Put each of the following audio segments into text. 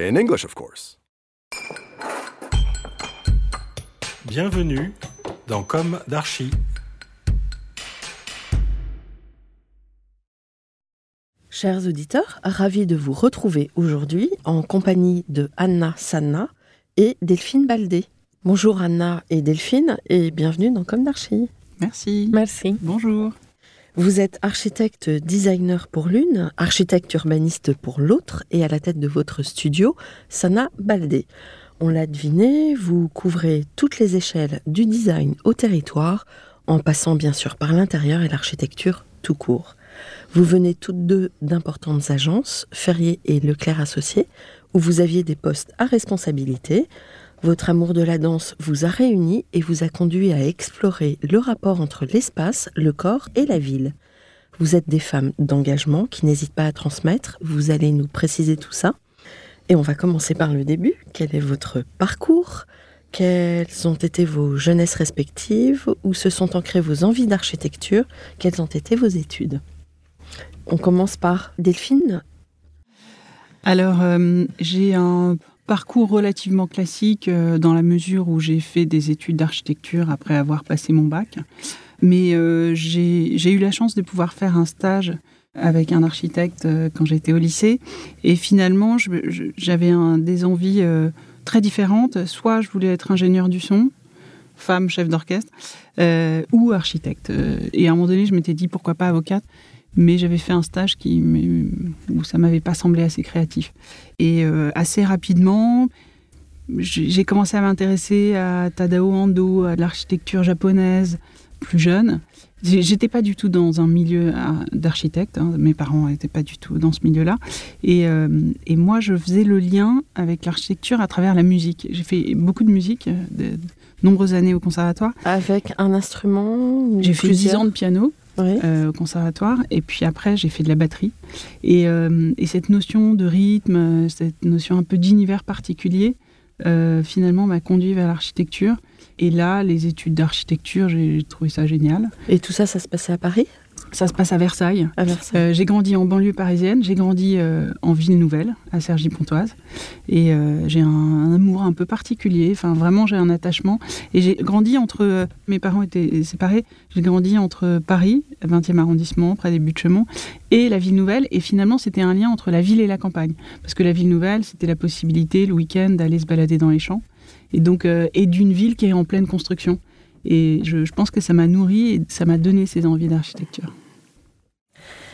In English, of course. Bienvenue dans Comme d'Archi. Chers auditeurs, ravi de vous retrouver aujourd'hui en compagnie de Anna Sanna et Delphine Baldé. Bonjour Anna et Delphine et bienvenue dans Comme d'Archi. Merci. Merci. Bonjour. Vous êtes architecte designer pour l'une, architecte urbaniste pour l'autre et à la tête de votre studio, Sana Baldé. On l'a deviné, vous couvrez toutes les échelles du design au territoire, en passant bien sûr par l'intérieur et l'architecture tout court. Vous venez toutes deux d'importantes agences, Ferrier et Leclerc Associés, où vous aviez des postes à responsabilité. Votre amour de la danse vous a réunis et vous a conduit à explorer le rapport entre l'espace, le corps et la ville. Vous êtes des femmes d'engagement qui n'hésitent pas à transmettre. Vous allez nous préciser tout ça. Et on va commencer par le début. Quel est votre parcours? Quelles ont été vos jeunesses respectives? Où se sont ancrées vos envies d'architecture? Quelles ont été vos études? On commence par Delphine. Alors, euh, j'ai un parcours relativement classique euh, dans la mesure où j'ai fait des études d'architecture après avoir passé mon bac. Mais euh, j'ai eu la chance de pouvoir faire un stage avec un architecte euh, quand j'étais au lycée. Et finalement, j'avais des envies très différentes. Soit je voulais être ingénieur du son, femme chef d'orchestre, ou architecte. Et à un moment donné, je m'étais dit pourquoi pas avocate? Mais j'avais fait un stage qui, où ça m'avait pas semblé assez créatif. Et euh, assez rapidement, j'ai commencé à m'intéresser à Tadao Ando, à l'architecture japonaise, plus jeune. J'étais pas du tout dans un milieu euh, d'architecte. hein. Mes parents n'étaient pas du tout dans ce milieu-là. Et, euh, et moi, je faisais le lien avec l'architecture à travers la musique. J'ai fait beaucoup de musique, de, de nombreuses années au conservatoire. Avec un instrument J'ai fait 10 plusieurs ans de piano Oui. euh, au conservatoire. Et puis après, j'ai fait de la batterie. Et, euh, et cette notion de rythme, cette notion un peu d'univers particulier, euh, finalement m'a conduit vers l'architecture. Et là, les études d'architecture, j'ai trouvé ça génial. Et tout ça, ça se passait à Paris? Ça se passe à Versailles. À Versailles Euh, j'ai grandi en banlieue parisienne, j'ai grandi euh, en ville nouvelle, à Cergy-Pontoise. Et euh, j'ai un, un amour un peu particulier, enfin vraiment j'ai un attachement. Et j'ai grandi entre, mes parents étaient séparés, j'ai grandi entre Paris, 20e arrondissement, près des Buttes-Chaumont, et la ville nouvelle. Et finalement c'était un lien entre la ville et la campagne. Parce que la ville nouvelle, c'était la possibilité le week-end d'aller se balader dans les champs. Et donc, et d'une ville qui est en pleine construction. Et je, je pense que ça m'a nourri et ça m'a donné ces envies d'architecture.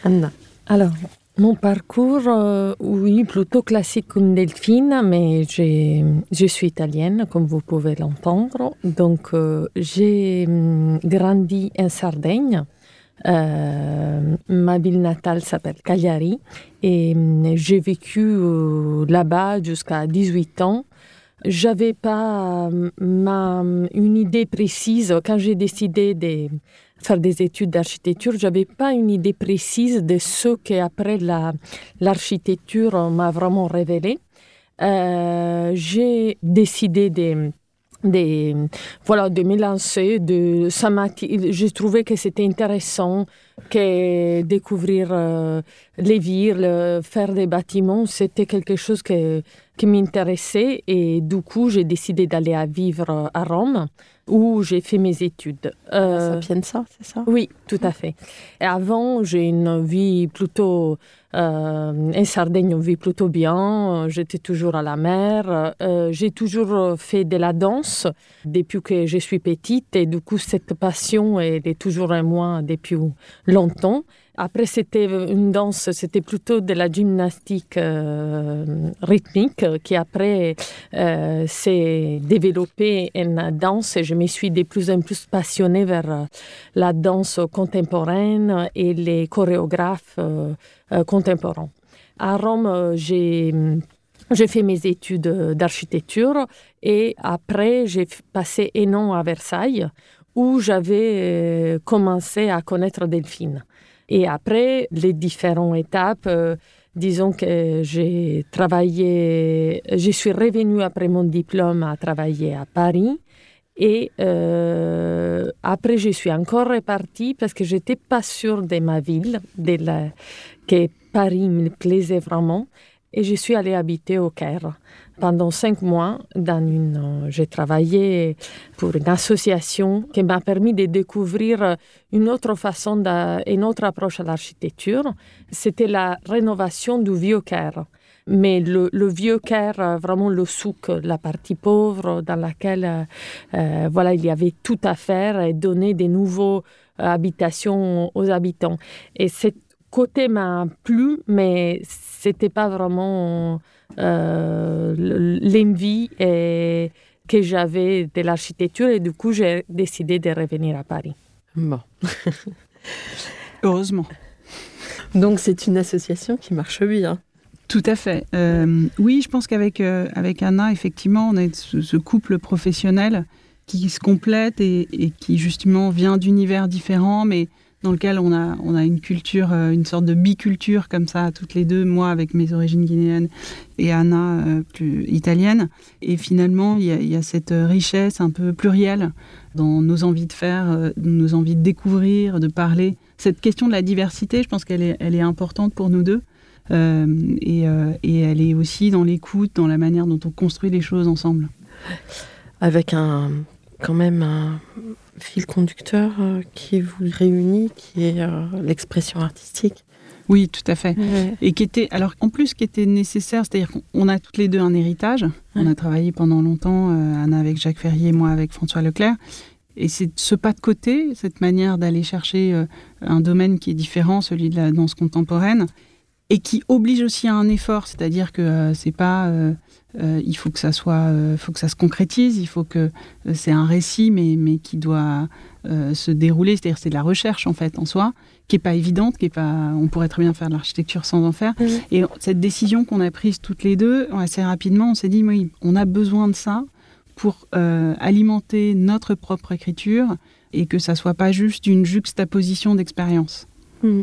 Anna. Alors, mon parcours, euh, oui, plutôt classique comme Delphine, mais je suis italienne, comme vous pouvez l'entendre. Donc, euh, j'ai hum, grandi en Sardaigne. Euh, ma ville natale s'appelle Cagliari et hum, j'ai vécu euh, là-bas jusqu'à 18 ans. J'avais pas euh, ma, une idée précise quand j'ai décidé de faire des études d'architecture, j'avais pas une idée précise de ce qu'après la, l'architecture m'a vraiment révélé. Euh, j'ai décidé de, de, voilà, de me lancer. De, ça j'ai trouvé que c'était intéressant que découvrir euh, les villes, faire des bâtiments, c'était quelque chose que, qui m'intéressait. Et du coup, j'ai décidé d'aller à vivre à Rome, où j'ai fait mes études. Euh, Sapienza, c'est ça? Oui, tout à fait. Et avant, j'ai une vie plutôt. Euh, en Sardaigne, on vit plutôt bien. J'étais toujours à la mer. Euh, j'ai toujours fait de la danse depuis que je suis petite. Et du coup, cette passion, elle est toujours en moi depuis longtemps. Après, c'était une danse, c'était plutôt de la gymnastique euh, rythmique qui après euh, s'est développée en danse et je me suis de plus en plus passionnée vers euh, la danse contemporaine et les chorégraphes euh, euh, contemporains. À Rome, euh, j'ai j'ai fait mes études d'architecture et après j'ai passé un an à Versailles où j'avais commencé à connaître Delphine. Et après les différentes étapes, disons que j'ai travaillé, je suis revenue après mon diplôme à travailler à Paris. Et euh, après, je suis encore repartie parce que j'étais pas sûre de ma ville, de la, que Paris me plaisait vraiment. Et je suis allée habiter au Caire pendant cinq mois. Dans une, j'ai travaillé pour une association qui m'a permis de découvrir une autre façon, une autre approche à l'architecture. C'était la rénovation du vieux Caire. Mais le, vieux Caire, vraiment le souk, la partie pauvre dans laquelle euh, voilà, il y avait tout à faire et donner des nouveaux habitations aux habitants. Et cette côté m'a plu, mais c'était pas vraiment euh, l'envie que j'avais de l'architecture et du coup j'ai décidé de revenir à Paris. Bon. Heureusement. Donc c'est une association qui marche bien. Tout à fait. Euh, oui, je pense qu'avec euh, avec Anna, effectivement, on a ce, couple professionnel qui se complète et, et qui justement vient d'univers différents, mais dans lequel on a, on a une culture, euh, une sorte de biculture comme ça, toutes les deux, moi avec mes origines guinéennes et Anna euh, plus italienne. Et finalement, il y, a, cette richesse un peu plurielle dans nos envies de faire, euh, nos envies de découvrir, de parler. Cette question de la diversité, je pense qu'elle est, elle est importante pour nous deux. et, et, elle est aussi dans l'écoute, dans la manière dont on construit les choses ensemble. Avec un, quand même un, fil conducteur euh, qui vous réunit, qui est euh, l'expression artistique. Oui, tout à fait. Et qui était, alors en plus, qui était nécessaire, c'est-à-dire qu'on a toutes les deux un héritage. On a travaillé pendant longtemps, euh, Anna avec Jacques Ferrier, moi avec François Leclerc. Et c'est ce pas de côté, cette manière d'aller chercher un domaine qui est différent, celui de la danse contemporaine, et qui oblige aussi à un effort, c'est-à-dire que c'est pas euh, il faut que ça soit, euh, faut que ça se concrétise. Il faut que euh, c'est un récit, mais, mais qui doit se dérouler. C'est-à-dire c'est de la recherche en fait en soi, qui est pas évidente, qui est pas. On pourrait très bien faire de l'architecture sans en faire. Et cette décision qu'on a prise toutes les deux assez rapidement, on s'est dit oui, on a besoin de ça pour alimenter notre propre écriture et que ça soit pas juste une juxtaposition d'expérience. Mmh.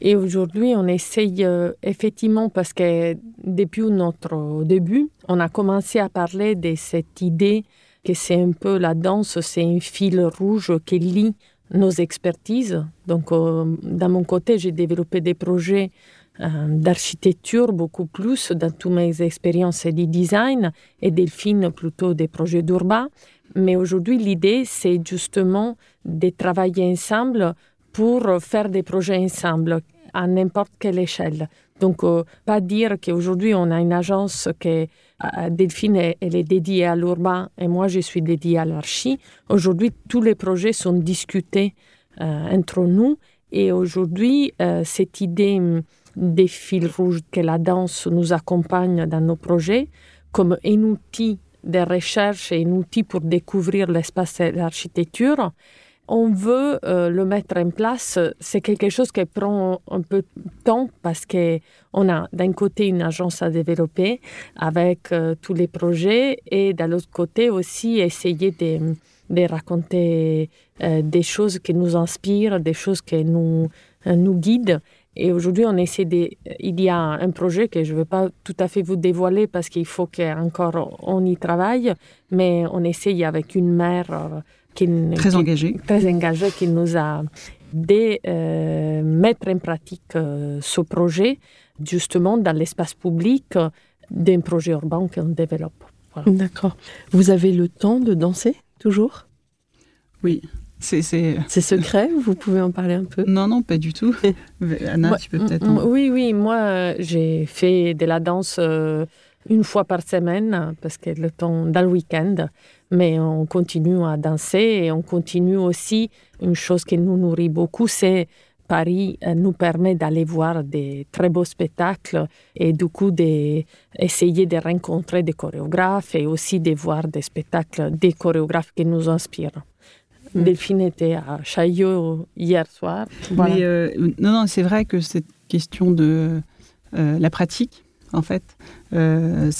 Et aujourd'hui, on essaye euh, effectivement, parce que depuis notre début, on a commencé à parler de cette idée que c'est un peu la danse, c'est un fil rouge qui lie nos expertises. Donc, euh, d'un mon côté, j'ai développé des projets euh, d'architecture beaucoup plus dans toutes mes expériences de design et Delphine plutôt des projets d'urbain. Mais aujourd'hui, l'idée, c'est justement de travailler ensemble pour faire des projets ensemble à n'importe quelle échelle. Donc, euh, pas dire qu'aujourd'hui on a une agence qui, euh, Delphine, elle est dédiée à l'urbain et moi je suis dédiée à l'archi. Aujourd'hui, tous les projets sont discutés euh, entre nous et aujourd'hui, cette idée hum, des fils rouges que la danse nous accompagne dans nos projets comme un outil de recherche et un outil pour découvrir l'espace de l'architecture, on veut euh, le mettre en place, c'est quelque chose qui prend un peu de temps parce qu'on a d'un côté une agence à développer avec euh, tous les projets et de l'autre côté aussi essayer de, raconter euh, des choses qui nous inspirent, des choses qui nous, nous guident. Et aujourd'hui, on essaie de... Il y a un projet que je ne veux pas tout à fait vous dévoiler parce qu'il faut qu'encore on y travaille, mais on essaye avec une mère qui, très engagé. Très engagé, qui nous a de euh, mettre en pratique euh, ce projet justement dans l'espace public d'un projet urbain qu'on développe. D'accord. Vous avez le temps de danser toujours? Oui. C'est secret, vous pouvez en parler un peu? Non, non, pas du tout. Anna, tu peux peut-être... Oui, oui, moi j'ai fait de la danse euh, une fois par semaine, parce que le temps dans le week-end, mais on continue à danser et on continue aussi, une chose qui nous nourrit beaucoup, c'est Paris euh, nous permet d'aller voir des très beaux spectacles et du coup d'essayer de rencontrer des chorégraphes et aussi de voir des spectacles des chorégraphes qui nous inspirent. Mm. Delphine était à Chaillot hier soir. Mais euh, non, non, c'est vrai que cette question de euh, la pratique, en fait.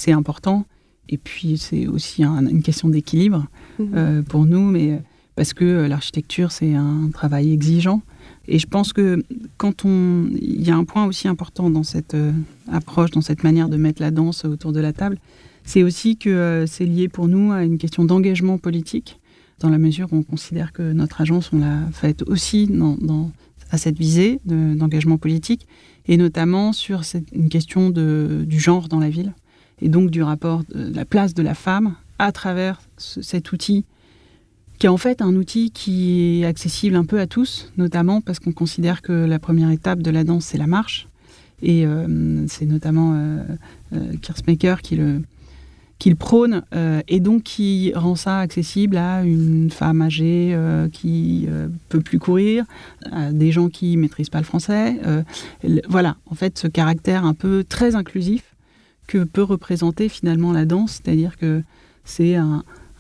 c'est important. Et puis, c'est aussi une question d'équilibre mhm. pour nous, mais parce que l'architecture, c'est un travail exigeant. Et je pense que quand on. Il y a un point aussi important dans cette approche, dans cette manière de mettre la danse autour de la table, c'est aussi que c'est lié pour nous à une question d'engagement politique dans la mesure où on considère que notre agence, on l'a faite aussi dans, à cette visée d'engagement politique, et notamment sur cette, une question de, du genre dans la ville, et donc du rapport, de la place de la femme à travers cet outil, qui est en fait un outil qui est accessible un peu à tous, notamment parce qu'on considère que la première étape de la danse, c'est la marche, et euh, c'est notamment euh, euh, qui le, qu'il prône euh, et donc qui rend ça accessible à une femme âgée qui peut plus courir, à des gens qui maîtrisent pas le français. voilà, en fait, ce caractère un peu très inclusif que peut représenter finalement la danse, c'est-à-dire que c'est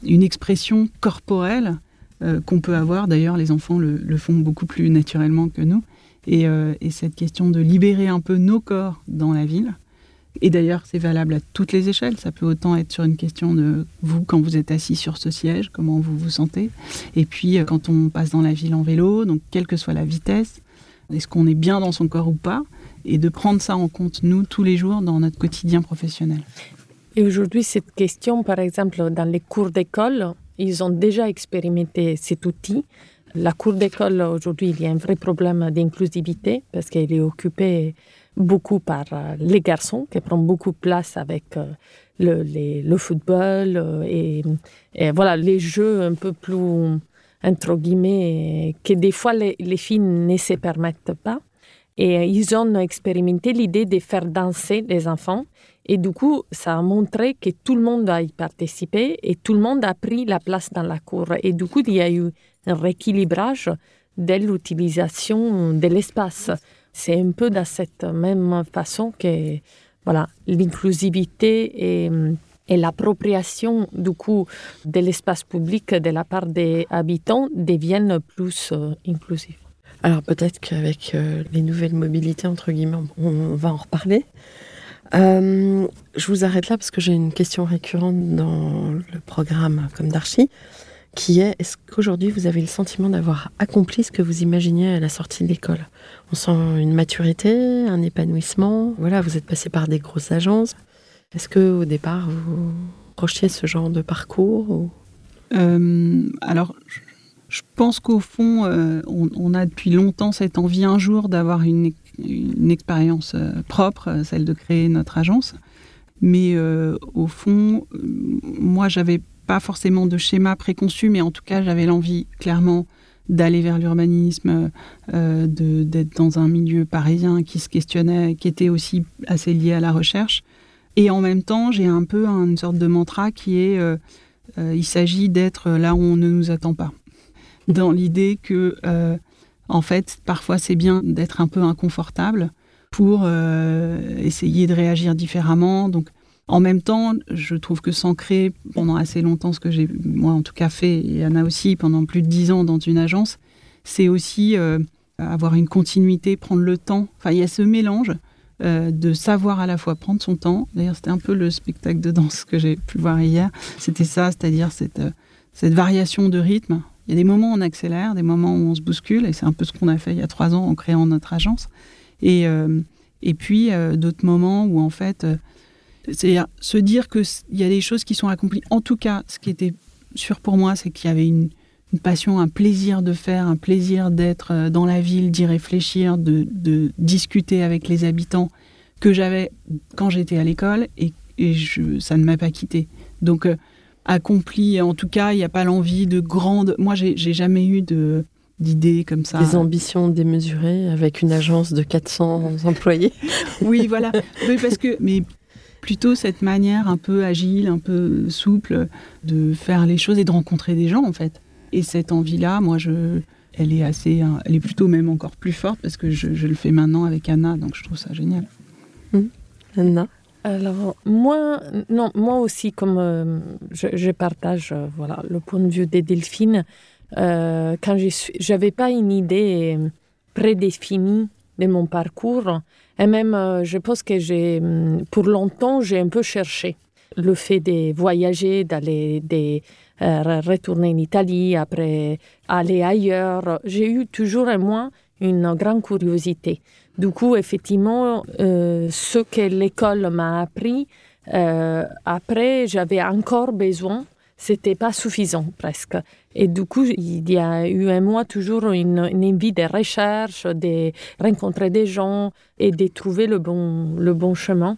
une expression corporelle qu'on peut avoir. D'ailleurs, les enfants le, font beaucoup plus naturellement que nous. et cette question de libérer un peu nos corps dans la ville, et d'ailleurs, c'est valable à toutes les échelles. Ça peut autant être sur une question de vous, quand vous êtes assis sur ce siège, comment vous vous sentez. Et puis, euh, quand on passe dans la ville en vélo, donc quelle que soit la vitesse, est-ce qu'on est bien dans son corps ou pas? Et de prendre ça en compte, nous, tous les jours, dans notre quotidien professionnel. Et aujourd'hui, cette question, par exemple, dans les cours d'école, ils ont déjà expérimenté cet outil. La cour d'école, aujourd'hui, il y a un vrai problème d'inclusivité parce qu'elle est occupée beaucoup par euh, les garçons, qui prennent beaucoup de place avec euh, le, football euh, et, voilà, les jeux un peu plus, entre guillemets, que des fois les filles ne se permettent pas. Et ils ont expérimenté l'idée de faire danser les enfants. Et du coup, ça a montré que tout le monde a y participé et tout le monde a pris la place dans la cour. Et du coup, il y a eu un rééquilibrage de l'utilisation de l'espace. C'est un peu de cette même façon que voilà, l'inclusivité et, et l'appropriation du coup de l'espace public de la part des habitants deviennent plus euh, inclusifs. Alors peut-être qu'avec euh, les nouvelles mobilités, entre guillemets, on, va en reparler. Euh, je vous arrête là parce que j'ai une question récurrente dans le programme comme d'archi qui est est-ce qu'aujourd'hui vous avez le sentiment d'avoir accompli ce que vous imaginiez à la sortie de l'école? On sent une maturité, un épanouissement. Voilà, vous êtes passé par des grosses agences. Est-ce que au départ vous projetiez ce genre de parcours euh, Alors, je pense qu'au fond, euh, on, a depuis longtemps cette envie un jour d'avoir une, expérience euh, propre, celle de créer notre agence. Mais au fond, moi, j'avais pas forcément de schéma préconçu, mais en tout cas, j'avais l'envie clairement d'aller vers l'urbanisme, euh, d'être dans un milieu parisien qui se questionnait, qui était aussi assez lié à la recherche. Et en même temps, j'ai un peu une sorte de mantra qui est euh, euh, il s'agit d'être là où on ne nous attend pas. Dans l'idée que, en fait, parfois c'est bien d'être un peu inconfortable pour essayer de réagir différemment. Donc, en même temps, je trouve que s'ancrer pendant assez longtemps, ce que j'ai, moi en tout cas fait, et Anna aussi, pendant plus de dix ans dans une agence, c'est aussi euh, avoir une continuité, prendre le temps. Enfin, il y a ce mélange euh, de savoir à la fois prendre son temps. D'ailleurs, c'était un peu le spectacle de danse que j'ai pu voir hier. C'était ça, c'est-à-dire cette, euh, cette variation de rythme. Il y a des moments où on accélère, des moments où on se bouscule, et c'est un peu ce qu'on a fait il y a trois ans en créant notre agence. Et, et puis, d'autres moments où, en fait, c'est-à-dire se dire qu'il y a des choses qui sont accomplies. En tout cas, ce qui était sûr pour moi, c'est qu'il y avait une, passion, un plaisir de faire, un plaisir d'être euh, dans la ville, d'y réfléchir, de, discuter avec les habitants que j'avais quand j'étais à l'école et, ça ne m'a pas quitté. Donc, euh, accompli, en tout cas, il n'y a pas l'envie de grande. Moi, j'ai jamais eu de d'idées comme ça. Des ambitions démesurées avec une agence de 400 employés. oui, voilà. Oui, parce que, mais plutôt cette manière un peu agile, un peu souple de faire les choses et de rencontrer des gens en fait. Et cette envie-là, moi, je, elle est assez, elle est plutôt même encore plus forte parce que je, le fais maintenant avec Anna, donc je trouve ça génial. Mmh. Anna? Alors moi, non, moi aussi, comme euh, je, partage euh, voilà le point de vue des Delphines, euh, quand je n'avais pas une idée prédéfinie de mon parcours, Et même, je pense que j'ai, hum, pour longtemps, j'ai un peu cherché le fait de voyager, d'aller, de retourner en Italie, après aller ailleurs. J'ai eu toujours moi une grande curiosité. Du coup, effectivement, euh, ce que l'école m'a appris, euh, après, j'avais encore besoin. C'était pas suffisant presque. Et du coup, il y a eu un mois toujours une, envie de recherche, de rencontrer des gens et de trouver le bon, le bon chemin.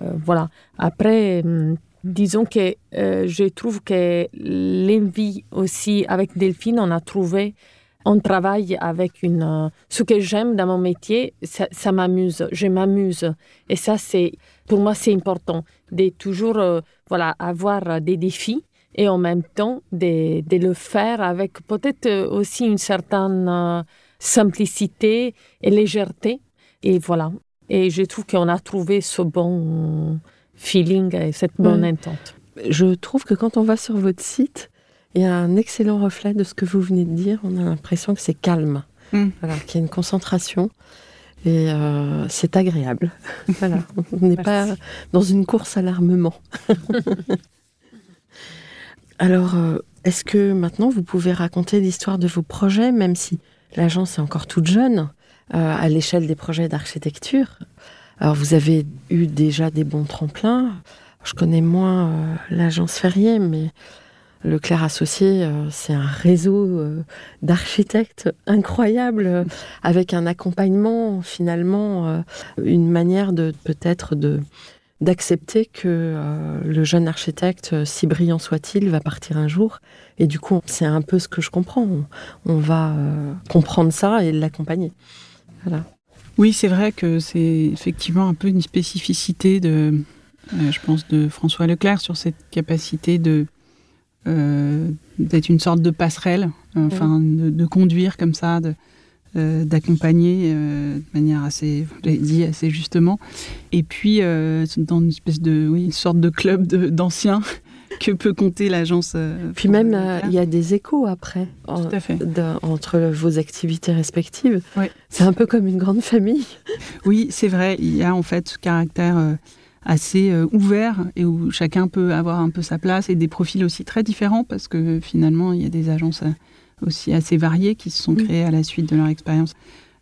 Euh, voilà. Après, hum, disons que je trouve que l'envie aussi avec Delphine, on a trouvé on travaille avec une. Euh, ce que j'aime dans mon métier, ça, m'amuse. Je m'amuse. Et ça, c'est pour moi, c'est important de toujours euh, voilà, avoir des défis et en même temps de, de le faire avec peut-être aussi une certaine simplicité et légèreté. Et voilà. Et je trouve qu'on a trouvé ce bon feeling et cette bonne entente. Je trouve que quand on va sur votre site, il y a un excellent reflet de ce que vous venez de dire. On a l'impression que c'est calme, mm. voilà, qu'il y a une concentration. Et euh, c'est agréable. voilà. On n'est pas dans une course à l'armement. Alors, euh, est-ce que maintenant vous pouvez raconter l'histoire de vos projets, même si l'agence est encore toute jeune, euh, à l'échelle des projets d'architecture? Alors vous avez eu déjà des bons tremplins. Je connais moins euh, l'agence Ferrier, mais Leclerc Associé, euh, c'est un réseau euh, d'architectes incroyable, avec un accompagnement finalement, une manière de peut-être de d'accepter que le jeune architecte, si brillant soit-il, va partir un jour. Et du coup, c'est un peu ce que je comprends. On, va comprendre ça et l'accompagner. Voilà. Oui, c'est vrai que c'est effectivement un peu une spécificité de, euh, je pense, de François Leclerc sur cette capacité de euh, d'être une sorte de passerelle, enfin de, conduire comme ça, de, euh, d'accompagner de manière assez, vous l'avez dit assez justement, et puis dans une espèce de, oui, une sorte de club d'anciens que peut compter l'agence. Euh, Puis même, euh, il y a des échos après entre vos activités respectives. C'est un peu comme une grande famille. Oui, c'est vrai. Il y a en fait ce caractère euh, assez ouvert et où chacun peut avoir un peu sa place et des profils aussi très différents parce que finalement, il y a des agences aussi assez variées qui se sont créées à la suite de leur expérience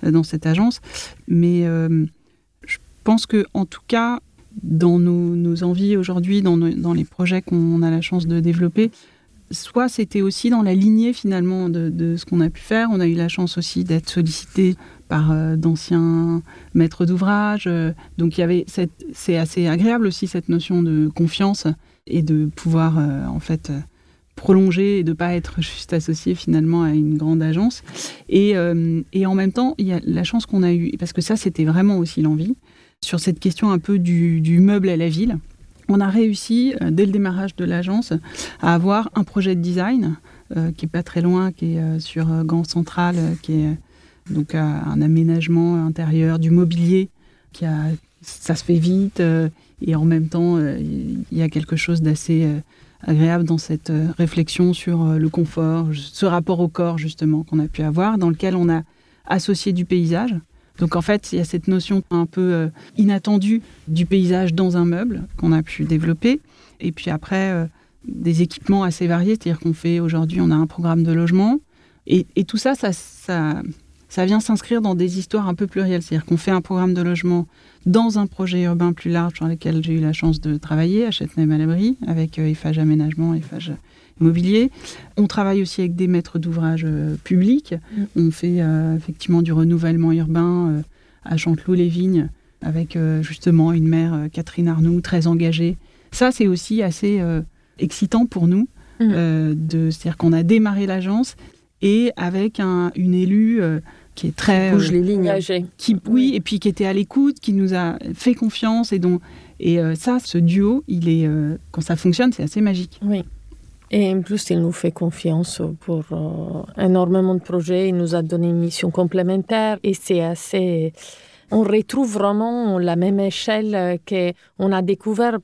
dans cette agence. Mais je pense que en tout cas, dans nos, envies aujourd'hui, dans, les projets qu'on a la chance de développer, soit c'était aussi dans la lignée finalement de, ce qu'on a pu faire. On a eu la chance aussi d'être sollicité par euh, d'anciens maîtres d'ouvrage. Euh, donc il y avait c'est assez agréable aussi cette notion de confiance et de pouvoir euh, en fait prolonger et de pas être juste associé finalement à une grande agence. Et, en même temps, il y a la chance qu'on a eue, parce que ça c'était vraiment aussi l'envie, sur cette question un peu du, meuble à la ville. On a réussi, euh, dès le démarrage de l'agence, à avoir un projet de design euh, qui est pas très loin, qui est euh, sur Gand Central, qui est donc un aménagement intérieur, du mobilier, qui a, ça se fait vite et en même temps il y a quelque chose d'assez agréable dans cette réflexion sur le confort, ce rapport au corps justement qu'on a pu avoir, dans lequel on a associé du paysage. Donc en fait, il y a cette notion un peu euh, inattendue du paysage dans un meuble qu'on a pu développer. Et puis après, euh, des équipements assez variés, c'est-à-dire qu'on fait aujourd'hui, on a un programme de logement. Et, tout ça, ça, ça, vient s'inscrire dans des histoires un peu plurielles. C'est-à-dire qu'on fait un programme de logement dans un projet urbain plus large sur lequel j'ai eu la chance de travailler à Châtenay-Malabry avec euh, Aménagement, EFAGE immobilier. On travaille aussi avec des maîtres d'ouvrage euh, publics. Mm. On fait euh, effectivement du renouvellement urbain euh, à Chanteloup-les-Vignes avec justement une maire, Catherine Arnoux, très engagée. Ça, c'est aussi assez excitant pour nous. Mm. de, c'est-à-dire qu'on a démarré l'agence et avec un, une élue qui est très qui bouge les lignes qui oui et puis qui était à l'écoute qui nous a fait confiance et dont et ça ce duo il est quand ça fonctionne c'est assez magique oui et en plus, il nous fait confiance pour euh, énormément de projets. Il nous a donné une mission complémentaire et c'est assez. On retrouve vraiment la même échelle qu'on a découvert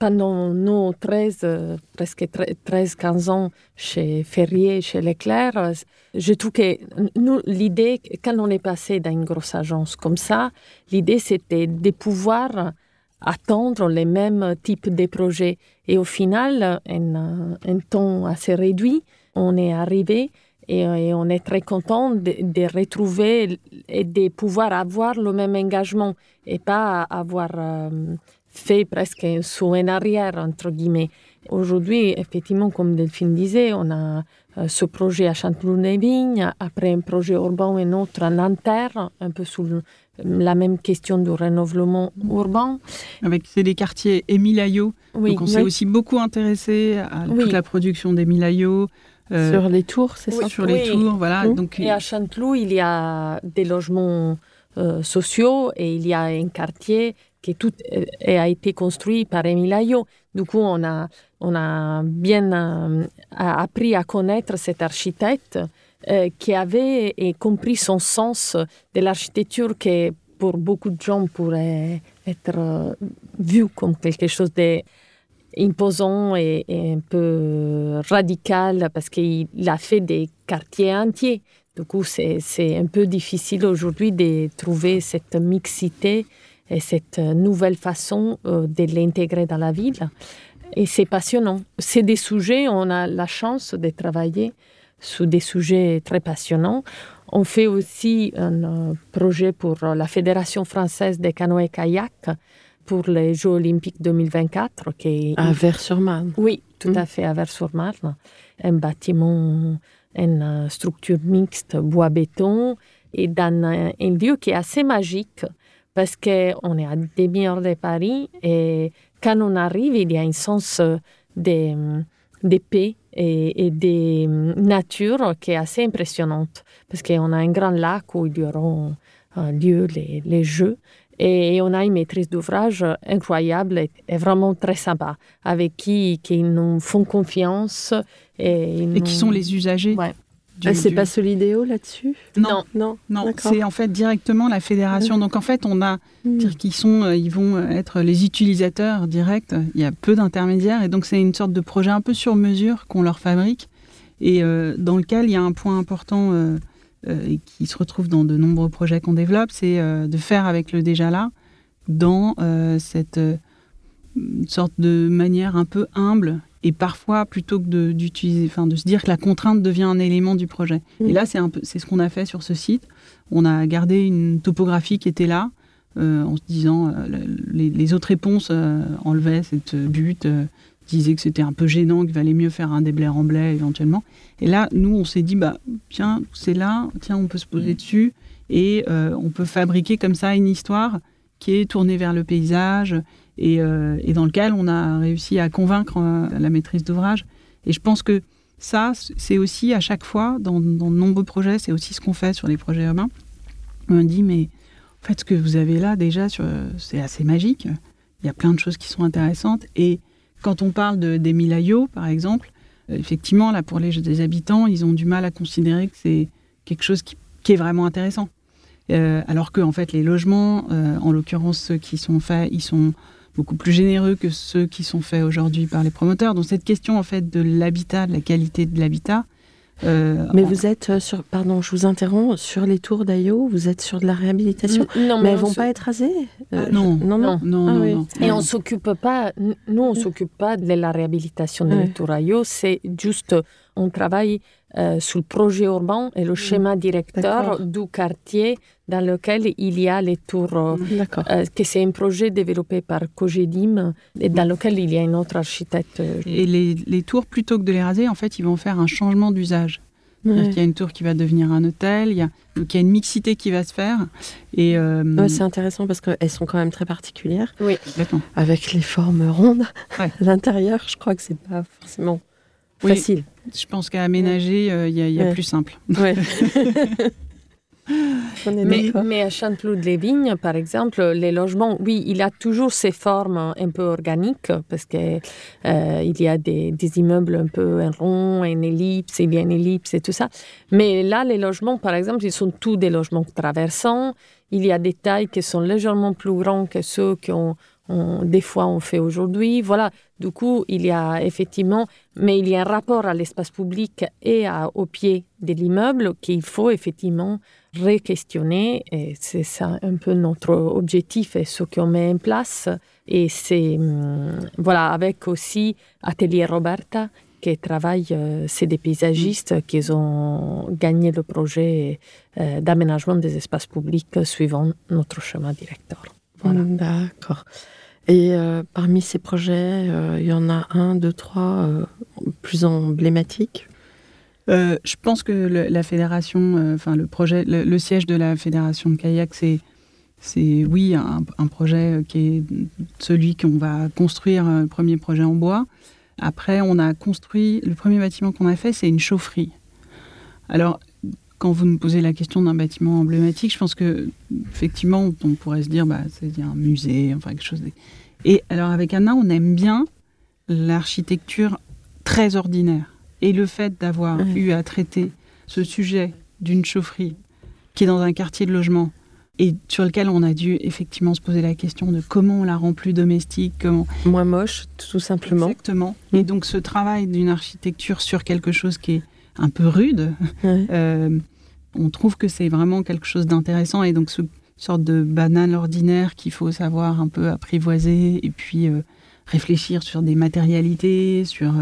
pendant nos 13, euh, presque 13-15 ans chez Ferrier, chez Leclerc, je trouve que nous, l'idée, quand on est passé dans une grosse agence comme ça, l'idée c'était de pouvoir attendre les mêmes types de projets. Et au final, en un temps assez réduit, on est arrivé et, on est très content de, retrouver et de pouvoir avoir le même engagement et pas avoir euh, fait presque un saut en arrière, entre guillemets. Aujourd'hui, effectivement, comme Delphine disait, on a euh, ce projet à Chanteloup-les-Vignes, après un projet urbain et un autre à Nanterre, un peu sous la même question du renouvellement urbain. Avec c'est les quartiers Émile Oui, Donc on s'est aussi beaucoup intéressé à toute la production d'Émile euh, sur les tours, c'est ça? Sur les tours, voilà. Donc, et à Chanteloup, il y a des logements euh, sociaux et il y a un quartier qui tout euh, a été construit par Émile Du coup, on a, on a bien appris à connaître cet architecte qui avait et compris son sens de l'architecture qui, pour beaucoup de gens, pourrait être vu comme quelque chose de imposant et, un peu radical parce qu'il a fait des quartiers entiers. Du coup, c'est un peu difficile aujourd'hui de trouver cette mixité et cette nouvelle façon euh, de l'intégrer dans la ville. Et c'est passionnant. C'est des sujets, on a la chance de travailler sur des sujets très passionnants. On fait aussi un euh, projet pour la Fédération française des canoës kayak pour les Jeux olympiques 2024. Qui à Vers-sur-Marne Oui, tout à mm. fait, à Vers-sur-Marne. Un bâtiment, une euh, structure mixte bois-béton et dans un, lieu qui est assez magique parce qu'on est à demi-heure de Paris et quand on arrive, il y a un sens de, de paix et, et, de nature qui est assez impressionnante parce qu'on a un grand lac où il y aura euh, lieu les, les Jeux et on a une maîtrise d'ouvrage incroyable et, vraiment très sympa, avec qui, qui nous font confiance. Et, qui sont les usagers ouais. Ah, c'est pas Solidéo là-dessus Non, non, non. C'est en fait directement la fédération. Donc en fait, on a hmm. dire qu'ils sont, euh, ils vont être les utilisateurs directs. Il y a peu d'intermédiaires et donc c'est une sorte de projet un peu sur mesure qu'on leur fabrique et euh, dans lequel il y a un point important euh, euh, et qui se retrouve dans de nombreux projets qu'on développe, c'est euh, de faire avec le déjà là dans euh, cette sorte de manière un peu humble et parfois plutôt que d'utiliser, enfin de se dire que la contrainte devient un élément du projet. Mmh. Et là, c'est un peu, c'est ce qu'on a fait sur ce site. On a gardé une topographie qui était là, en se disant les, les, autres réponses enlevaient cette butte, disait que c'était un peu gênant, qu'il valait mieux faire un déblai en blé éventuellement. Et là, nous, on s'est dit, bah, tiens, c'est là, tiens, on peut se poser mm. dessus et euh, on peut fabriquer comme ça une histoire qui est tournée vers le paysage et, euh, et dans lequel on a réussi à convaincre euh, la maîtrise d'ouvrage. Et je pense que ça, c'est aussi à chaque fois, dans, de nombreux projets, c'est aussi ce qu'on fait sur les projets urbains. On dit, mais en fait, ce que vous avez là, déjà, c'est assez magique. Il y a plein de choses qui sont intéressantes. Et quand on parle de, des par exemple, effectivement, là, pour les habitants, ils ont du mal à considérer que c'est quelque chose qui, est vraiment intéressant. Euh, alors que, en fait, les logements, en l'occurrence ceux qui sont faits, ils sont beaucoup plus généreux que ceux qui sont faits aujourd'hui par les promoteurs. Donc cette question, en fait, de l'habitat, de la qualité de l'habitat, euh, mais vous êtes euh, sur, pardon, je vous interromps, sur les tours d'Ayo, vous êtes sur de la réhabilitation. Non, mais, elles vont pas être rasées euh, ah, non. non, non, non, ah Et on s'occupe pas, nous on s'occupe pas de la réhabilitation des tours Ayo, c'est juste on travaille euh, sur le projet urbain et le schéma directeur du quartier dans lequel il y a les tours. Euh, euh, que c'est un projet développé par Cogedim et dans lequel il y a un autre architecte. Et les, les, tours, plutôt que de les raser, en fait, ils vont faire un changement d'usage. Il y a une tour qui va devenir un hôtel, il y a, donc il y a une mixité qui va se faire. Et c'est intéressant parce qu'elles sont quand même très particulières. Oui, Avec les formes rondes. L'intérieur, je crois que c'est pas forcément facile. Je pense qu'à aménager, euh, il y a, plus simple. mais, à Chanteloup-les-Vignes, par exemple, les logements, oui, il a toujours ces formes un peu organiques parce qu'il euh, il y a des, immeubles un peu en rond, en ellipse, il y a une ellipse et tout ça. Mais là, les logements, par exemple, ils sont tous des logements traversants. Il y a des tailles qui sont légèrement plus grands que ceux qu'on des fois on fait aujourd'hui. Voilà, du coup, il y a effectivement, mais il y a un rapport à l'espace public et au pied de l'immeuble qu'il faut effectivement re-questionner. Et c'est ça un peu notre objectif et ce qu'on met en place. Et c'est, hum, voilà, avec aussi Atelier Roberta qui travaille, euh, c'est des paysagistes qui ont gagné le projet euh, d'aménagement des espaces publics suivant notre schéma directeur. Voilà. D'accord. Et euh, parmi ces projets, il y en a un, deux, trois plus emblématiques Je pense que la fédération, enfin le projet, le, siège de la fédération de kayak, c'est c'est oui un, un, projet qui est celui qu'on va construire, le premier projet en bois. Après, on a construit, le premier bâtiment qu'on a fait, c'est une chaufferie. Alors, quand vous nous posez la question d'un bâtiment emblématique, je pense que effectivement, on pourrait se dire, bah, c'est un musée, enfin quelque chose. Et alors, avec Anna, on aime bien l'architecture très ordinaire. Et le fait d'avoir eu à traiter ce sujet d'une chaufferie qui est dans un quartier de logement et sur lequel on a dû effectivement se poser la question de comment on la rend plus domestique, comment... Moins moche, tout simplement. Exactement. Mm. Et donc ce travail d'une architecture sur quelque chose qui est un peu rude, euh, on trouve que c'est vraiment quelque chose d'intéressant. Et donc ce sorte de banal ordinaire qu'il faut savoir un peu apprivoiser et puis euh, réfléchir sur des matérialités, sur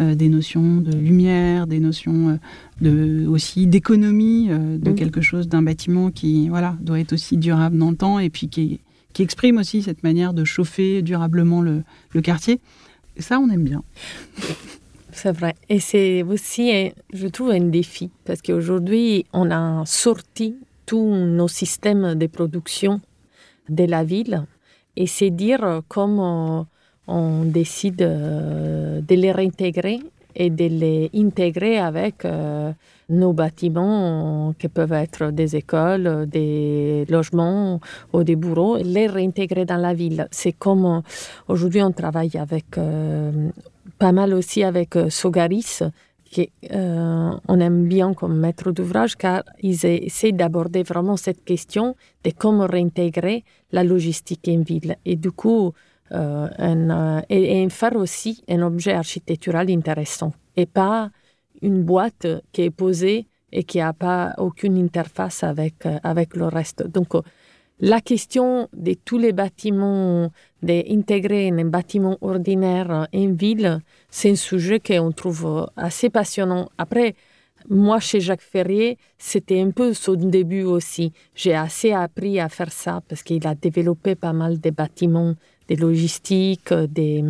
euh, des notions de lumière, des notions de, aussi d'économie de mm. quelque chose, d'un bâtiment qui voilà, doit être aussi durable dans le temps et puis qui, qui exprime aussi cette manière de chauffer durablement le, le quartier. Et ça, on aime bien. C'est vrai. Et c'est aussi, je trouve, un défi parce qu'aujourd'hui, on a sorti tous nos systèmes de production de la ville et c'est dire comment on décide euh, de les réintégrer et de les intégrer avec euh, nos bâtiments qui peuvent être des écoles, des logements ou des bureaux, les réintégrer dans la ville. C'est comme euh, aujourd'hui on travaille avec pas mal aussi avec Sogaris, qui on aime bien comme maître d'ouvrage car ils essaient d'aborder vraiment cette question de comment réintégrer la logistique en ville. Et du coup, euh, un, et, et, faire aussi un objet architectural intéressant et pas une boîte qui est posée et qui n'a pas aucune interface avec, euh, avec le reste. Donc, euh, la question de tous les bâtiments, d'intégrer un bâtiment ordinaire en ville, c'est un sujet qu'on trouve assez passionnant. Après, moi, chez Jacques Ferrier, c'était un peu son début aussi. J'ai assez appris à faire ça parce qu'il a développé pas mal de bâtiments des logistiques, des,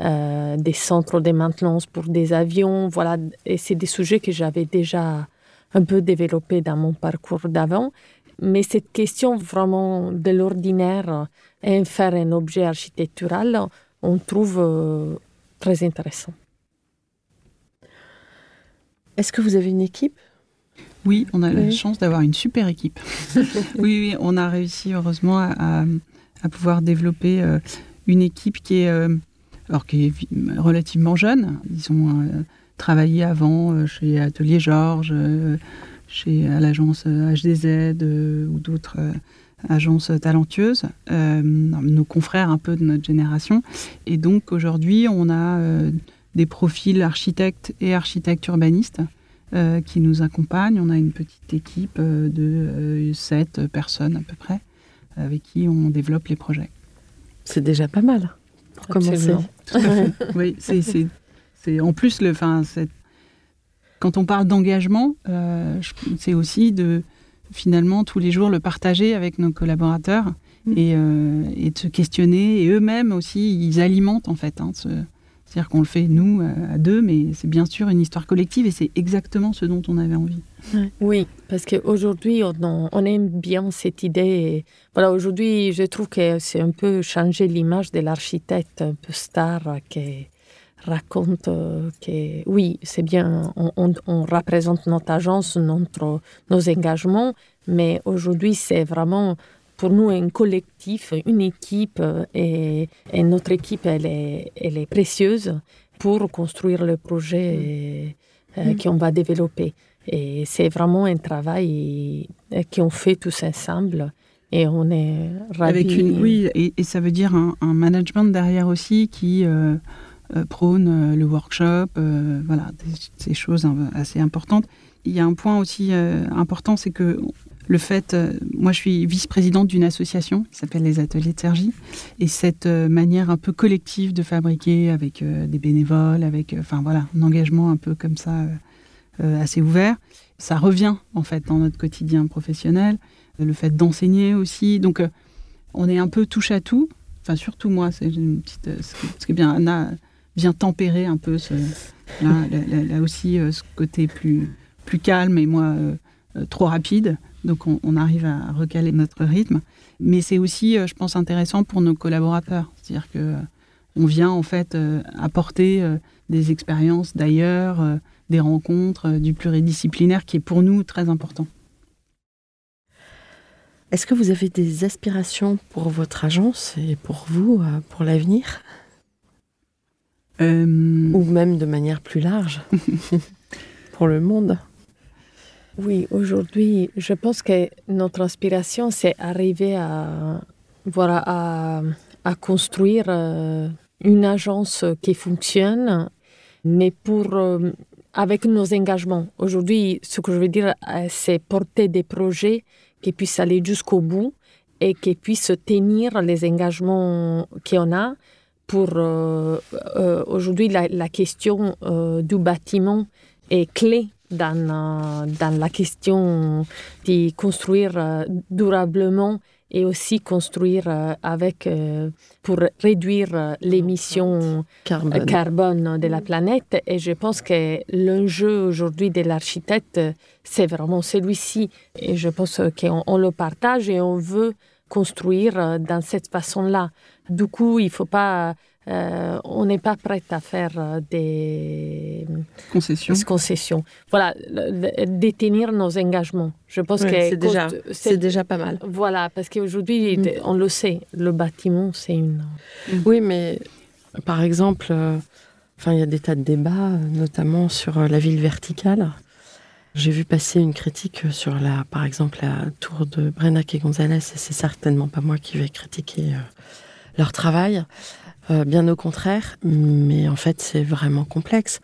euh, des centres de maintenance pour des avions. Voilà, et c'est des sujets que j'avais déjà un peu développés dans mon parcours d'avant. Mais cette question vraiment de l'ordinaire et faire un objet architectural, on trouve euh, très intéressant. Est-ce que vous avez une équipe? Oui, on a la chance d'avoir une super équipe. oui, oui, on a réussi heureusement à, à pouvoir développer euh, une équipe qui est, euh, alors qui est relativement jeune. Ils ont euh, travaillé avant chez Atelier Georges, chez à l'agence HDZ ou d'autres agences talentueuses, nos confrères un peu de notre génération. Et donc aujourd'hui, on a des profils architectes et architectes urbanistes qui nous accompagnent. On a une petite équipe de sept personnes à peu près avec qui on développe les projets. C'est déjà pas mal pour commencer. oui, c'est en plus le, enfin, quand on parle d'engagement, euh, c'est aussi de finalement tous les jours le partager avec nos collaborateurs mm. et, euh, et, de se questionner. Et eux-mêmes aussi, ils alimentent en fait hein, ce, c'est-à-dire qu'on le fait nous euh, à deux, mais c'est bien sûr une histoire collective et c'est exactement ce dont on avait envie. Oui, parce qu'aujourd'hui, on, on, aime bien cette idée. Voilà, aujourd'hui, je trouve que c'est un peu changer l'image de l'architecte un peu star qui raconte que oui, c'est bien, on, on, représente notre agence, notre, nos engagements, mais aujourd'hui, c'est vraiment pour nous un collectif, une équipe, euh, et, notre équipe, elle est, elle est, précieuse pour construire le projet mm. euh, qu'on va développer. Et c'est vraiment un travail qu'on fait tous ensemble. et on est ravis. Avec une, oui, et, ça veut dire un, management derrière aussi qui euh, euh, prône le workshop, voilà, ces choses assez importantes. Il y a un point aussi important, c'est que le fait, moi je suis vice-présidente d'une association qui s'appelle les Ateliers de Sergi, et cette manière un peu collective de fabriquer avec des bénévoles, avec, enfin voilà, un engagement un peu comme ça, assez ouvert, ça revient en fait dans notre quotidien professionnel le fait d'enseigner aussi. Donc, euh, on est un peu touche à tout. Enfin, surtout moi, c'est une petite. Euh, ce qui est bien, Anna vient tempérer un peu là, aussi euh, ce côté plus, calme et moi trop rapide. Donc, on, arrive à recaler notre rythme. Mais c'est aussi, je pense, intéressant pour nos collaborateurs. C'est-à-dire que on vient en fait apporter des expériences d'ailleurs, des rencontres, du pluridisciplinaire qui est pour nous très important. Est-ce que vous avez des aspirations pour votre agence et pour vous, euh, pour l'avenir? Euh, Ou même de manière plus large pour le monde Oui, aujourd'hui, je pense que notre aspiration, c'est arriver à, voilà, à, construire euh, une agence qui fonctionne, mais pour avec nos engagements. Aujourd'hui, ce que je veux dire, c'est porter des projets qui puisse aller jusqu'au bout et qui puisse tenir les engagements qu'on a. Pour euh, euh, aujourd'hui, la, question euh, du bâtiment est clé dans, dans la question de construire durablement et aussi construire euh, avec euh, pour réduire euh, l'émission carbone. de la planète. Et je pense que l'enjeu aujourd'hui de l'architecte, c'est vraiment celui-ci. Et je pense qu'on le partage et on veut construire dans cette façon-là. Du coup, il ne faut pas euh, on n'est pas prêt à faire euh, des concessions. concessions. Voilà, détenir nos engagements. Je pense que c'est déjà, c'est déjà pas mal. Voilà, parce qu'aujourd'hui, mm. on le sait, le bâtiment, c'est une. Mm. Oui, mais par exemple, euh, enfin, il y a des tas de débats, notamment sur la ville verticale. J'ai vu passer une critique sur la, par exemple, la tour de Brenac et Gonzalez, et c'est certainement pas moi qui vais critiquer leur travail. Euh, bien au contraire, mais en fait c'est vraiment complexe.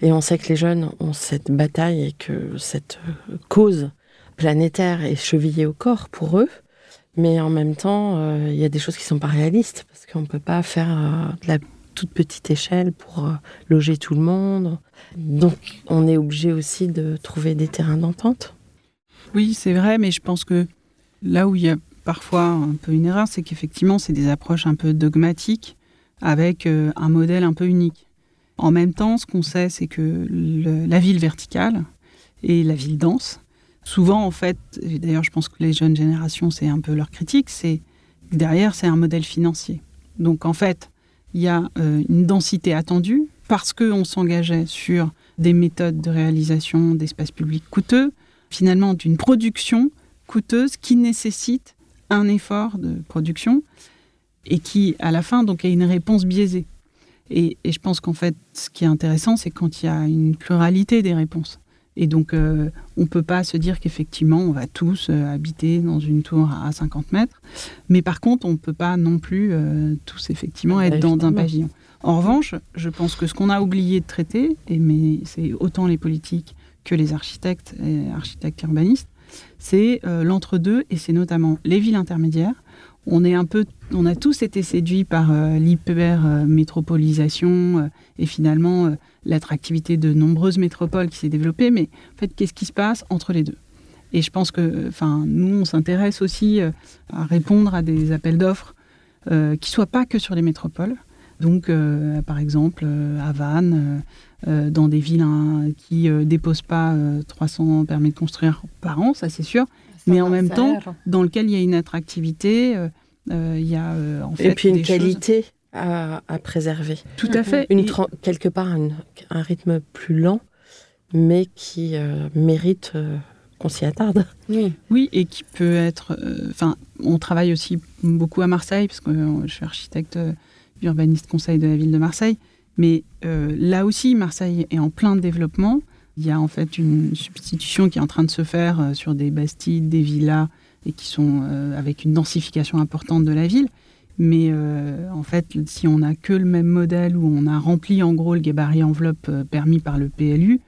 Et on sait que les jeunes ont cette bataille et que cette euh, cause planétaire est chevillée au corps pour eux. Mais en même temps, euh, il y a des choses qui sont pas réalistes parce qu'on ne peut pas faire de la toute petite échelle pour loger tout le monde. Donc on est obligé aussi de trouver des terrains d'entente. Oui, c'est vrai, mais je pense que là où il y a parfois un peu une erreur, c'est qu'effectivement, c'est des approches un peu dogmatiques avec euh, un modèle un peu unique. En même temps, ce qu'on sait, c'est que la ville verticale et la ville dense, souvent en fait, d'ailleurs je pense que les jeunes générations, c'est un peu leur critique, c'est derrière, c'est un modèle financier. Donc en fait, il y a euh, une densité attendue parce qu'on s'engageait sur des méthodes de réalisation d'espaces publics coûteux, finalement d'une production coûteuse qui nécessite un effort de production et qui, à la fin, donc, a une réponse biaisée. Et, je pense qu'en fait, ce qui est intéressant, c'est quand il y a une pluralité des réponses. Et donc, euh, on ne peut pas se dire qu'effectivement, on va tous euh, habiter dans une tour à 50 mètres. Mais par contre, on ne peut pas non plus euh, tous, effectivement, être dans un pavillon. En revanche, je pense que ce qu'on a oublié de traiter, et mais c'est autant les politiques que les architectes et architectes urbanistes, c'est l'entre-deux, et c'est notamment les villes intermédiaires, on est un peu, on a tous été séduits par euh, l'hyper-métropolisation euh, et finalement euh, l'attractivité de nombreuses métropoles qui s'est développée. Mais en fait, qu'est-ce qui se passe entre les deux? Et je pense que, nous, on s'intéresse aussi à répondre à des appels d'offres qui soient pas que sur les métropoles. Donc, par exemple, à Vannes, dans des villes hein, qui déposent pas 300 permis de construire par an, ça c'est sûr, mais en même temps, dans lequel il y a une attractivité, euh, euh, il y a euh, en fait. Et puis une qualité à, préserver. Tout à fait. Une, quelque part, un rythme plus lent, mais qui mérite qu'on s'y attarde. Oui. oui, et qui peut être. Enfin, on travaille aussi beaucoup à Marseille, parce que je suis architecte urbaniste conseil de la ville de Marseille. Mais là aussi, Marseille est en plein développement. Il y a en fait une substitution qui est en train de se faire euh, sur des bastides, des villas et qui sont avec une densification importante de la ville. Mais en fait, si on n'a que le même modèle où on a rempli en gros le gabarit enveloppe permis par le PLU,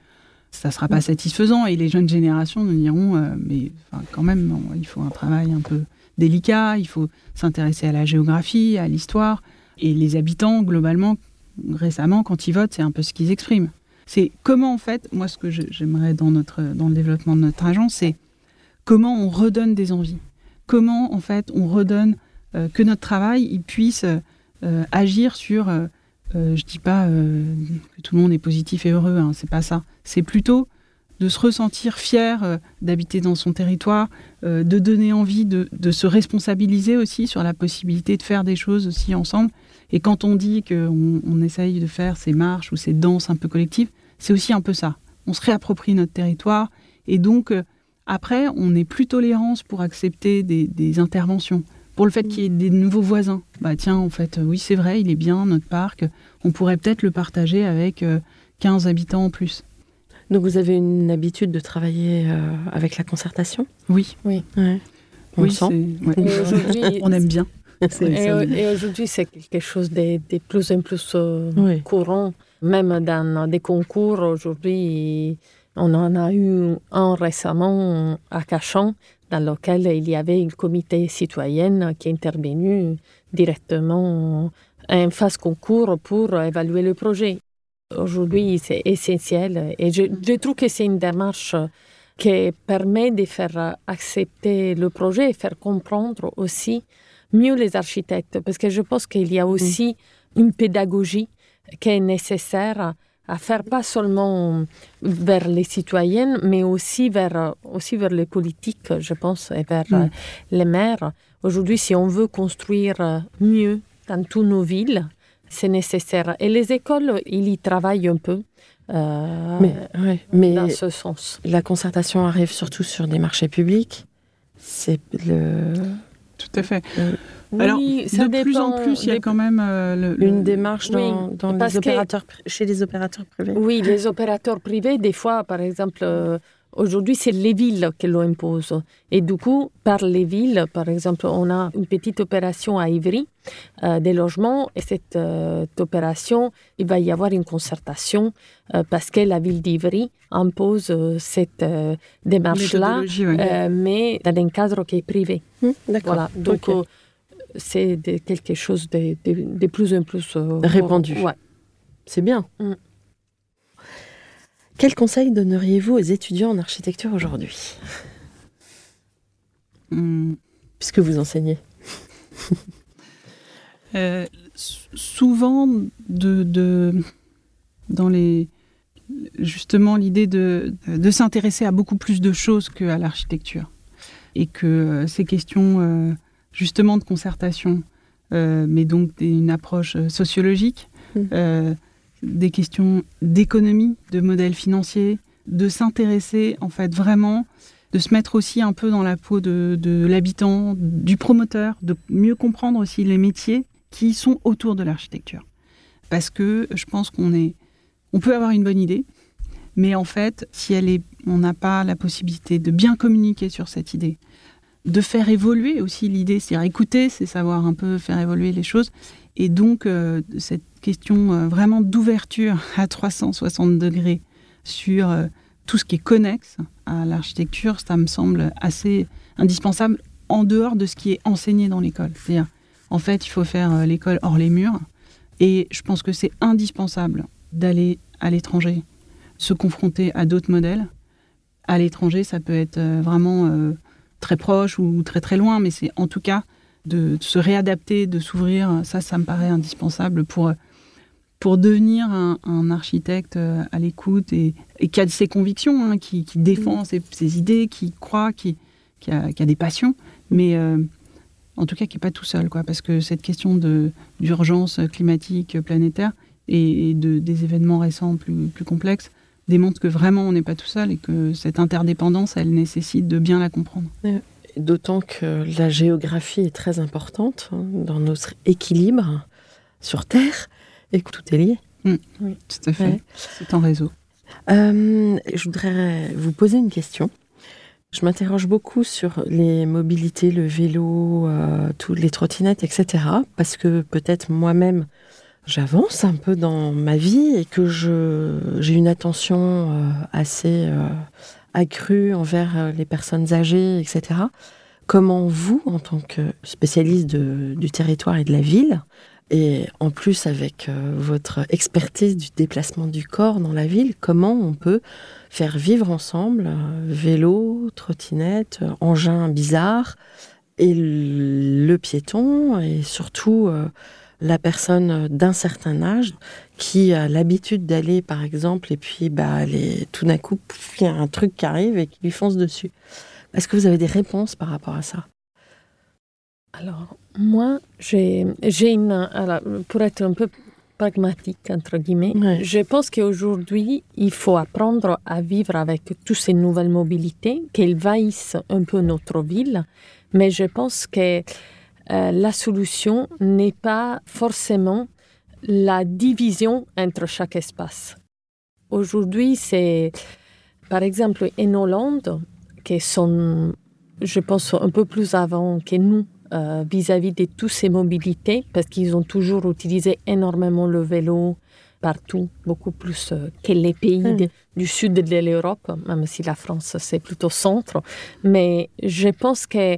ça ne sera pas satisfaisant et les jeunes générations nous diront mais quand même il faut un travail un peu délicat, il faut s'intéresser à la géographie, à l'histoire et les habitants globalement récemment quand ils votent c'est un peu ce qu'ils expriment. C'est comment en fait moi ce que j'aimerais dans dans le développement de notre agence c'est comment on redonne des envies. Comment en fait on redonne euh, que notre travail il puisse euh, agir sur euh, je dis pas que tout le monde est positif et heureux, hein, c'est pas ça. C'est plutôt de se ressentir fier euh, d'habiter dans son territoire, euh, de donner envie de, se responsabiliser aussi sur la possibilité de faire des choses aussi ensemble. Et quand on dit qu'on on essaye de faire ces marches ou ces danses un peu collectives, c'est aussi un peu ça. On se réapproprie notre territoire et donc euh, après, on est plus tolérance pour accepter des, interventions. Pour le fait qu'il y ait des nouveaux voisins. Bah tiens, en fait, oui, c'est vrai, il est bien notre parc. On pourrait peut-être le partager avec 15 habitants en plus. Donc vous avez une habitude de travailler euh, avec la concertation? Oui. Oui. On le sent? On aime bien. Et, aujourd'hui, c'est quelque chose de, plus en plus euh, courant. Même dans des concours, aujourd'hui, on en a eu un récemment à Cachan, dans lequel il y avait une comité citoyenne qui est intervenu directement en phase concours pour évaluer le projet. Aujourd'hui, c'est essentiel et je, trouve que c'est une démarche qui permet de faire accepter le projet et faire comprendre aussi mieux les architectes parce que je pense qu'il y a aussi une pédagogie qui est nécessaire à faire pas seulement vers les citoyennes, mais aussi vers, aussi vers les politiques, je pense, et vers mm. les maires. Aujourd'hui, si on veut construire mieux dans toutes nos villes, c'est nécessaire. Et les écoles, ils y travaillent un peu. Euh, mais, dans ce sens. La concertation arrive surtout sur des marchés publics. C'est le. Tout à fait. Alors, de plus en plus, il y a quand même euh, une démarche dans, les opérateurs, chez les opérateurs privés. Oui, les opérateurs privés, des fois, par exemple, euh, Aujourd'hui, c'est les villes qui l'imposent. Et du coup, par les villes, par exemple, on a une petite opération à Ivry euh, des logements. Et cette euh, opération, il va y avoir une concertation euh, parce que la ville d'Ivry impose cette démarche-là, mais dans un cadre qui est privé. Mmh, d'accord. Voilà. Donc, c'est quelque chose de, plus en plus répandu. Ouais. C'est bien. Mmh. Quel conseil donneriez-vous aux étudiants en architecture aujourd'hui? Hmm. Puisque vous enseignez. Euh, souvent, de, dans les, justement l'idée de, s'intéresser à beaucoup plus de choses qu'à l'architecture. Et que euh, ces questions euh, justement de concertation, mais donc d'une approche sociologique, hmm des questions d'économie, de modèle financier, de s'intéresser en fait vraiment, de se mettre aussi un peu dans la peau de, l'habitant, du promoteur, de mieux comprendre aussi les métiers qui sont autour de l'architecture. Parce que je pense qu'on est, on peut avoir une bonne idée, mais en fait, si elle est, on n'a pas la possibilité de bien communiquer sur cette idée, de faire évoluer aussi l'idée, c'est-à-dire écouter, c'est savoir un peu faire évoluer les choses, et donc, euh, cette question euh, vraiment d'ouverture à 360 degrés sur euh, tout ce qui est connexe à l'architecture, ça me semble assez indispensable en dehors de ce qui est enseigné dans l'école. C'est-à-dire, en fait, il faut faire l'école hors les murs. Et je pense que c'est indispensable d'aller à l'étranger, se confronter à d'autres modèles. À l'étranger, ça peut être vraiment très proche ou très très loin, mais c'est en tout cas de, se réadapter, de s'ouvrir, ça, ça me paraît indispensable pour, pour devenir un, architecte euh, à l'écoute et, qui a ses convictions, hein, qui, défend mm. ses, idées, qui croit, qui, qui, a, des passions, mais euh, en tout cas qui n'est pas tout seul, quoi, parce que cette question d'urgence climatique planétaire et, de, des événements récents plus, plus complexes démontre que vraiment on n'est pas tout seul et que cette interdépendance, elle nécessite de bien la comprendre. D'autant que la géographie est très importante hein, dans notre équilibre sur Terre et que tout est lié. Mm. Oui, tout à fait. C'est en réseau. Euh, je voudrais vous poser une question. Je m'interroge beaucoup sur les mobilités, le vélo, euh, toutes les trottinettes, etc. Parce que peut-être moi-même, j'avance un peu dans ma vie et que j'ai une attention euh, assez euh, accrue envers les personnes âgées, etc. Comment vous, en tant que spécialiste du territoire et de la ville, et en plus, avec euh, votre expertise du déplacement du corps dans la ville, comment on peut faire vivre ensemble euh, vélo, trottinette, euh, engin bizarre, et le piéton, et surtout la personne d'un certain âge qui a l'habitude d'aller, par exemple, et puis bah, les, tout d'un coup, il y a un truc qui arrive et qui lui fonce dessus. Est-ce que vous avez des réponses par rapport à ça? Alors, moi, j'ai une. Alors, pour être un peu pragmatique, entre guillemets, je pense qu'aujourd'hui, il faut apprendre à vivre avec toutes ces nouvelles mobilités, qu'elles vahissent un peu notre ville, mais je pense que euh, la solution n'est pas forcément la division entre chaque espace. Aujourd'hui, c'est, par exemple, en Hollande, qui sont, je pense, un peu plus avant que nous euh, vis-à-vis de toutes ces mobilités, parce qu'ils ont toujours utilisé énormément le vélo partout, beaucoup plus euh, que les pays hmm. du sud de l'Europe, même si la France c'est plutôt centre. Mais je pense que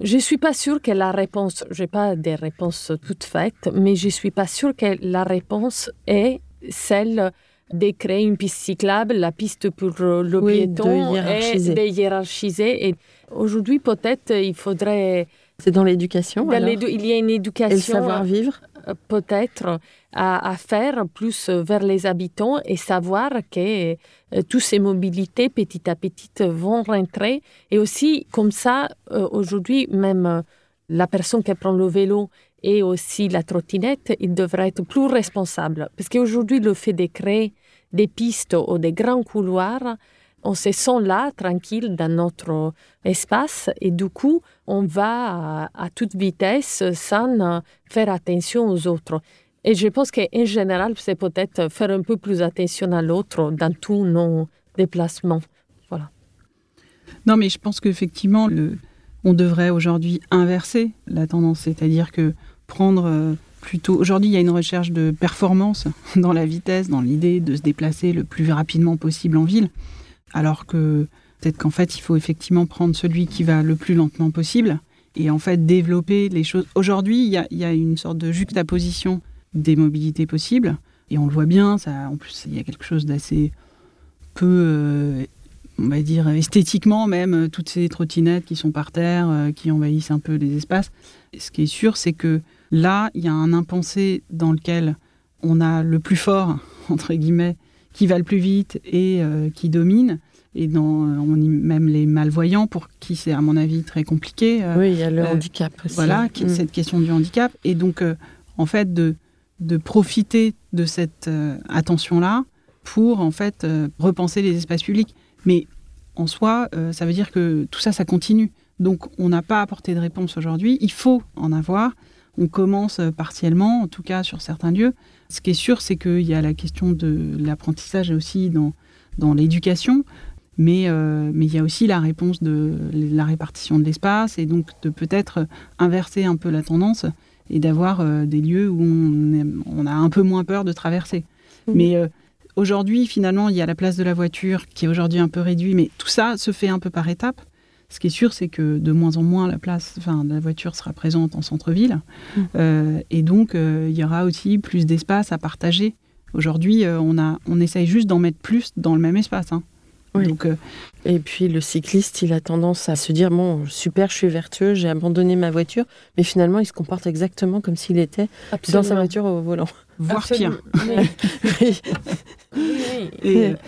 je ne suis pas sûre que la réponse, je n'ai pas des réponses toutes faites, mais je ne suis pas sûre que la réponse est celle de créer une piste cyclable, la piste pour le piéton et de hiérarchiser. Et aujourd'hui, peut-être, il faudrait c'est dans l'éducation Il y a une éducation. Et le savoir-vivre euh, Peut-être à, faire plus vers les habitants et savoir que euh, toutes ces mobilités petit à petit vont rentrer. Et aussi, comme ça, euh, aujourd'hui, même la personne qui prend le vélo et aussi la trottinette, il devrait être plus responsable. Parce qu'aujourd'hui, le fait de créer des pistes ou des grands couloirs, on se sent là, tranquille, dans notre espace, et du coup, on va à, toute vitesse sans faire attention aux autres. Et je pense qu'en général, c'est peut-être faire un peu plus attention à l'autre dans tous nos déplacements. Voilà. Non, mais je pense qu'effectivement, on devrait aujourd'hui inverser la tendance, c'est-à-dire que prendre euh, plutôt. Aujourd'hui, il y a une recherche de performance dans la vitesse, dans l'idée de se déplacer le plus rapidement possible en ville alors que peut-être qu'en fait, il faut effectivement prendre celui qui va le plus lentement possible et en fait développer les choses. Aujourd'hui, il y a, une sorte de juxtaposition des mobilités possibles et on le voit bien. En plus, il y a quelque chose d'assez peu, euh, on va dire esthétiquement même, toutes ces trottinettes qui sont par terre, euh, qui envahissent un peu les espaces. ce qui est sûr, c'est que là, il y a un impensé dans lequel on a le plus fort entre guillemets qui va le plus vite et euh, qui domine. Et dans, on même les malvoyants, pour qui c'est à mon avis très compliqué. Euh, oui, il y a le euh, handicap aussi. Voilà, mm. cette question du handicap. Et donc, en fait, de, de profiter de cette attention-là pour, en fait, repenser les espaces publics. Mais en soi, ça veut dire que tout ça, ça continue. Donc, on n'a pas apporté de réponse aujourd'hui. Il faut en avoir. On commence partiellement, en tout cas sur certains lieux. Ce qui est sûr, c'est qu'il y a la question de l'apprentissage aussi dans, dans l'éducation, mais, euh, mais il y a aussi la réponse de la répartition de l'espace et donc de peut-être inverser un peu la tendance et d'avoir euh, des lieux où on, on, a un peu moins peur de traverser. Mmh. Mais euh, aujourd'hui, finalement, il y a la place de la voiture qui est aujourd'hui un peu réduite, mais tout ça se fait un peu par étapes. Ce qui est sûr, c'est que de moins en moins la place, enfin, la voiture sera présente en centre-ville, mmh. euh, et donc il y aura aussi plus d'espace à partager. Aujourd'hui, on a, on essaye juste d'en mettre plus dans le même espace. Hein. Donc, et puis le cycliste, il a tendance à se dire bon, super, je suis vertueux, j'ai abandonné ma voiture, mais finalement, il se comporte exactement comme s'il était dans sa voiture au volant. Voire pire.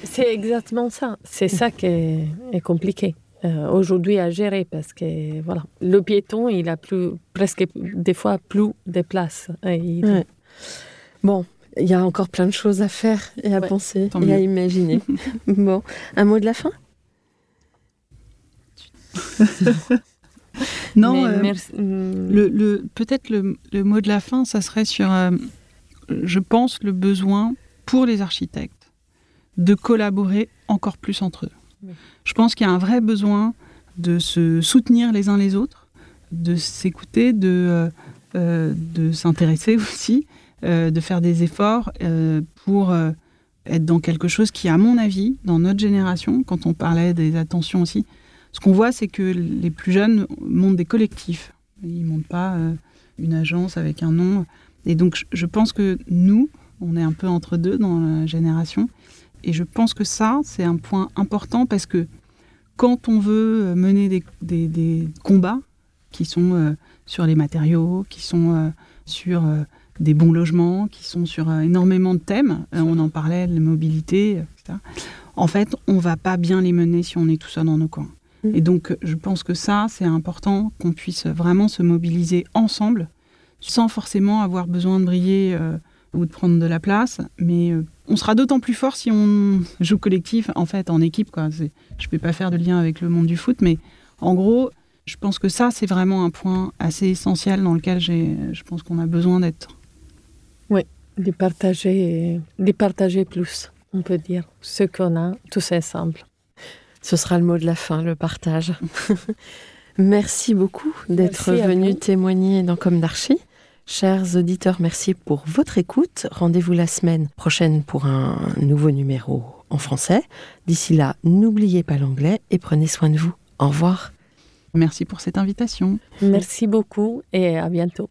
c'est exactement ça. C'est ça qui est compliqué. Euh, aujourd'hui à gérer parce que voilà, le piéton, il a plus, presque des fois plus de place. Bon, il y a encore plein de choses à faire et à penser et à imaginer. bon, un mot de la fin? Non, euh, hmm. le, peut-être le, mot de la fin, ça serait sur, euh, je pense, le besoin pour les architectes de collaborer encore plus entre eux. Je pense qu'il y a un vrai besoin de se soutenir les uns les autres, de s'écouter, de, de s'intéresser aussi, de faire des efforts pour être dans quelque chose qui, à mon avis, dans notre génération, quand on parlait des attentions aussi, ce qu'on voit, c'est que les plus jeunes montent des collectifs. Ils ne montent pas une agence avec un nom. Et donc, je pense que nous, on est un peu entre deux dans la génération. Et je pense que ça, c'est un point important parce que quand on veut mener des, combats qui sont euh, sur les matériaux, qui sont euh, sur euh, des bons logements, qui sont sur énormément de thèmes, on en parlait, la mobilité, etc. En fait, on va pas bien les mener si on est tout seul dans nos coins. Mmh. Et donc, je pense que ça, c'est important qu'on puisse vraiment se mobiliser ensemble, sans forcément avoir besoin de briller ou de prendre de la place. Mais euh, on sera d'autant plus fort si on joue collectif, en fait, en équipe. Quoi. Je ne vais pas faire de lien avec le monde du foot, mais en gros, je pense que ça, c'est vraiment un point assez essentiel dans lequel je pense qu'on a besoin d'être. Oui, de partager, de partager plus, on peut dire, ce qu'on a tous ensemble. Ce sera le mot de la fin, le partage. Merci beaucoup d'être venu témoigner dans Comme d'Archie. Chers auditeurs, merci pour votre écoute. Rendez-vous la semaine prochaine pour un nouveau numéro en français. D'ici là, n'oubliez pas l'anglais et prenez soin de vous. Au revoir. Merci pour cette invitation. Merci beaucoup et à bientôt.